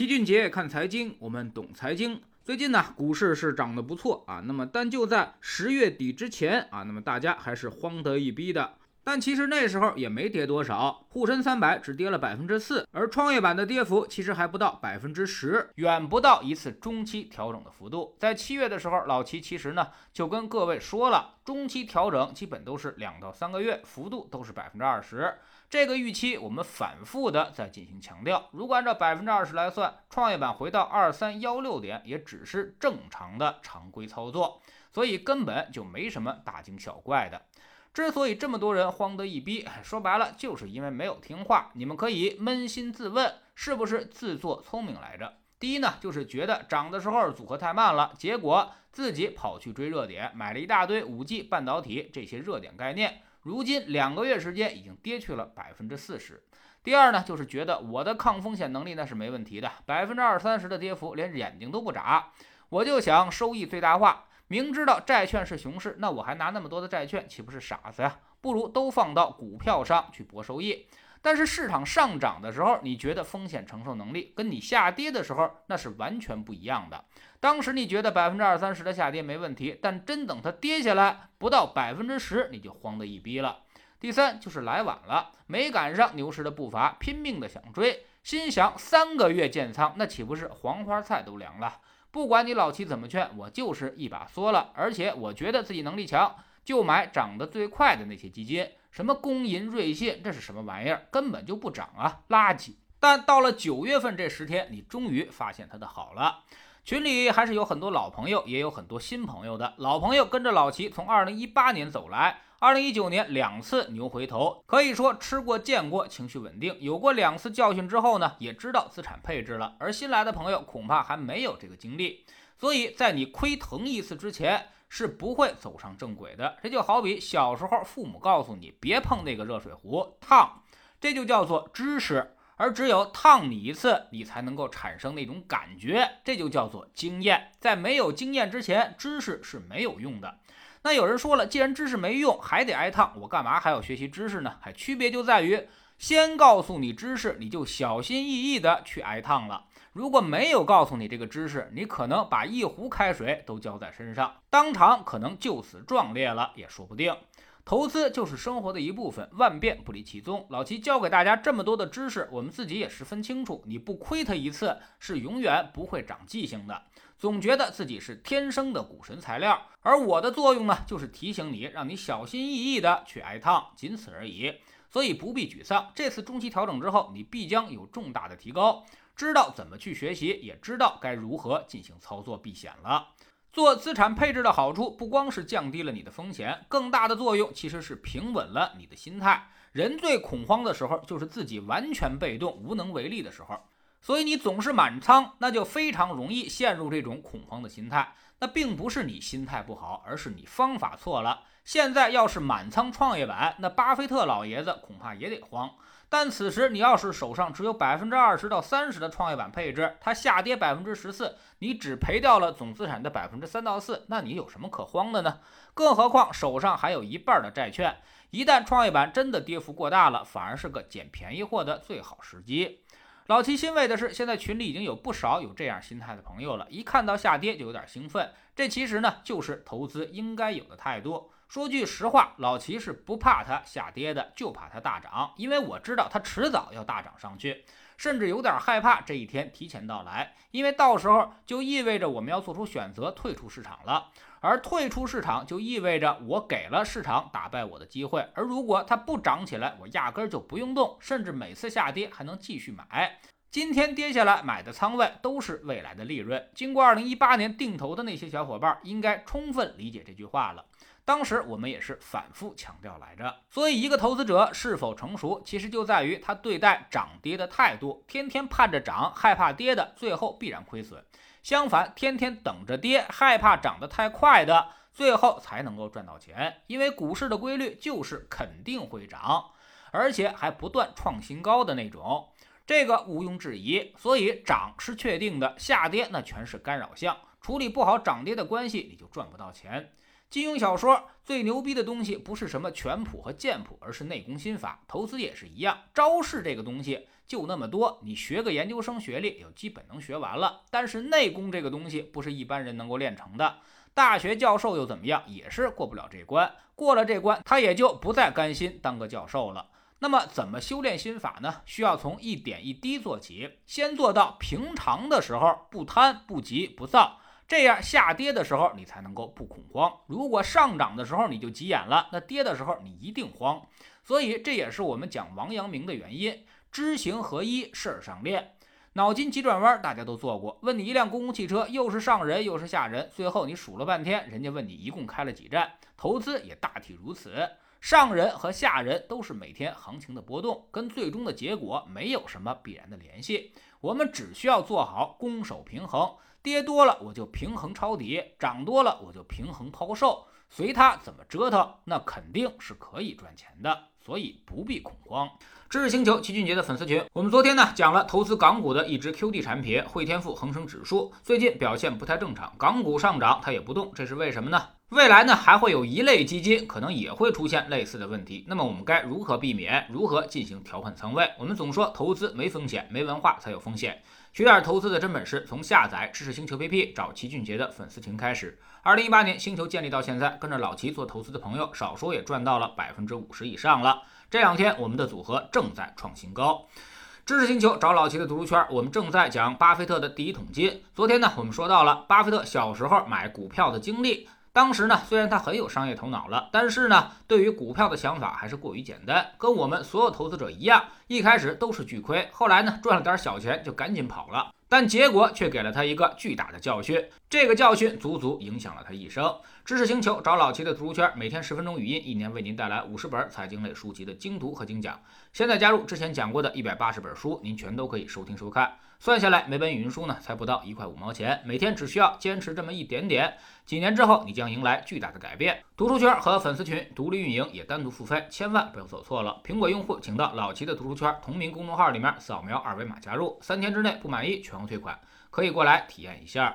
齐俊杰看财经，我们懂财经。最近呢，股市是涨得不错啊。那么，但就在十月底之前啊，那么大家还是慌得一逼的。但其实那时候也没跌多少，沪深三百只跌了百分之四，而创业板的跌幅其实还不到百分之十，远不到一次中期调整的幅度。在七月的时候，老齐其实呢就跟各位说了，中期调整基本都是两到三个月，幅度都是百分之二十。这个预期我们反复的在进行强调。如果按照百分之二十来算，创业板回到二三幺六点也只是正常的常规操作，所以根本就没什么大惊小怪的。之所以这么多人慌得一逼，说白了就是因为没有听话。你们可以扪心自问，是不是自作聪明来着？第一呢，就是觉得涨的时候组合太慢了，结果自己跑去追热点，买了一大堆五 G 半导体这些热点概念。如今两个月时间已经跌去了百分之四十。第二呢，就是觉得我的抗风险能力那是没问题的，百分之二三十的跌幅连眼睛都不眨，我就想收益最大化。明知道债券是熊市，那我还拿那么多的债券，岂不是傻子呀？不如都放到股票上去博收益。但是市场上涨的时候，你觉得风险承受能力跟你下跌的时候那是完全不一样的。当时你觉得百分之二三十的下跌没问题，但真等它跌下来不到百分之十，你就慌得一逼了。第三就是来晚了，没赶上牛市的步伐，拼命的想追，心想三个月建仓，那岂不是黄花菜都凉了？不管你老七怎么劝，我就是一把缩了。而且我觉得自己能力强，就买涨得最快的那些基金。什么工银、瑞信，这是什么玩意儿？根本就不涨啊，垃圾！但到了九月份这十天，你终于发现它的好了。群里还是有很多老朋友，也有很多新朋友的。老朋友跟着老齐从二零一八年走来，二零一九年两次牛回头，可以说吃过见过，情绪稳定。有过两次教训之后呢，也知道资产配置了。而新来的朋友恐怕还没有这个经历，所以在你亏疼一次之前。是不会走上正轨的。这就好比小时候父母告诉你别碰那个热水壶，烫，这就叫做知识。而只有烫你一次，你才能够产生那种感觉，这就叫做经验。在没有经验之前，知识是没有用的。那有人说了，既然知识没用，还得挨烫，我干嘛还要学习知识呢？还区别就在于，先告诉你知识，你就小心翼翼的去挨烫了。如果没有告诉你这个知识，你可能把一壶开水都浇在身上，当场可能就此壮烈了也说不定。投资就是生活的一部分，万变不离其宗。老齐教给大家这么多的知识，我们自己也十分清楚，你不亏他一次，是永远不会长记性的。总觉得自己是天生的股神材料，而我的作用呢，就是提醒你，让你小心翼翼的去挨烫，仅此而已。所以不必沮丧，这次中期调整之后，你必将有重大的提高。知道怎么去学习，也知道该如何进行操作避险了。做资产配置的好处，不光是降低了你的风险，更大的作用其实是平稳了你的心态。人最恐慌的时候，就是自己完全被动、无能为力的时候。所以你总是满仓，那就非常容易陷入这种恐慌的心态。那并不是你心态不好，而是你方法错了。现在要是满仓创业板，那巴菲特老爷子恐怕也得慌。但此时你要是手上只有百分之二十到三十的创业板配置，它下跌百分之十四，你只赔掉了总资产的百分之三到四，那你有什么可慌的呢？更何况手上还有一半的债券，一旦创业板真的跌幅过大了，反而是个捡便宜货的最好时机。老齐欣慰的是，现在群里已经有不少有这样心态的朋友了，一看到下跌就有点兴奋，这其实呢就是投资应该有的态度。说句实话，老齐是不怕它下跌的，就怕它大涨，因为我知道它迟早要大涨上去，甚至有点害怕这一天提前到来，因为到时候就意味着我们要做出选择，退出市场了，而退出市场就意味着我给了市场打败我的机会，而如果它不涨起来，我压根儿就不用动，甚至每次下跌还能继续买。今天跌下来买的仓位都是未来的利润。经过二零一八年定投的那些小伙伴，应该充分理解这句话了。当时我们也是反复强调来着，所以一个投资者是否成熟，其实就在于他对待涨跌的态度。天天盼着涨，害怕跌的，最后必然亏损；相反，天天等着跌，害怕涨得太快的，最后才能够赚到钱。因为股市的规律就是肯定会涨，而且还不断创新高的那种，这个毋庸置疑。所以涨是确定的，下跌那全是干扰项，处理不好涨跌的关系，你就赚不到钱。金庸小说最牛逼的东西不是什么拳谱和剑谱，而是内功心法。投资也是一样，招式这个东西就那么多，你学个研究生学历，就基本能学完了。但是内功这个东西，不是一般人能够练成的。大学教授又怎么样？也是过不了这关。过了这关，他也就不再甘心当个教授了。那么，怎么修炼心法呢？需要从一点一滴做起，先做到平常的时候不贪、不急、不躁，这样下跌的时候你才能够不恐慌。如果上涨的时候你就急眼了，那跌的时候你一定慌。所以这也是我们讲王阳明的原因：知行合一，事儿上练。脑筋急转弯大家都做过，问你一辆公共汽车又是上人又是下人，最后你数了半天，人家问你一共开了几站。投资也大体如此，上人和下人都是每天行情的波动，跟最终的结果没有什么必然的联系。我们只需要做好攻守平衡，跌多了我就平衡抄底，涨多了我就平衡抛售，随它怎么折腾，那肯定是可以赚钱的。所以不必恐慌。知识星球齐俊杰的粉丝群，我们昨天呢讲了投资港股的一只 QD 产品汇添富恒生指数，最近表现不太正常，港股上涨它也不动，这是为什么呢？未来呢还会有一类基金可能也会出现类似的问题，那么我们该如何避免？如何进行调换仓位？我们总说投资没风险，没文化才有风险。学点投资的真本事，从下载知识星球 APP 找齐俊杰的粉丝群开始。二零一八年星球建立到现在，跟着老齐做投资的朋友，少说也赚到了百分之五十以上了。这两天我们的组合正在创新高。知识星球找老齐的读书圈，我们正在讲巴菲特的第一桶金。昨天呢，我们说到了巴菲特小时候买股票的经历。当时呢，虽然他很有商业头脑了，但是呢，对于股票的想法还是过于简单，跟我们所有投资者一样，一开始都是巨亏，后来呢，赚了点小钱就赶紧跑了。但结果却给了他一个巨大的教训，这个教训足足影响了他一生。知识星球找老齐的读书圈，每天十分钟语音，一年为您带来五十本财经类书籍的精读和精讲。现在加入之前讲过的一百八十本书，您全都可以收听收看。算下来，每本语音书呢，才不到一块五毛钱。每天只需要坚持这么一点点，几年之后，你将迎来巨大的改变。读书圈和粉丝群独立运营，也单独付费，千万不要走错了。苹果用户请到老齐的读书圈同名公众号里面扫描二维码加入，三天之内不满意全额退款，可以过来体验一下。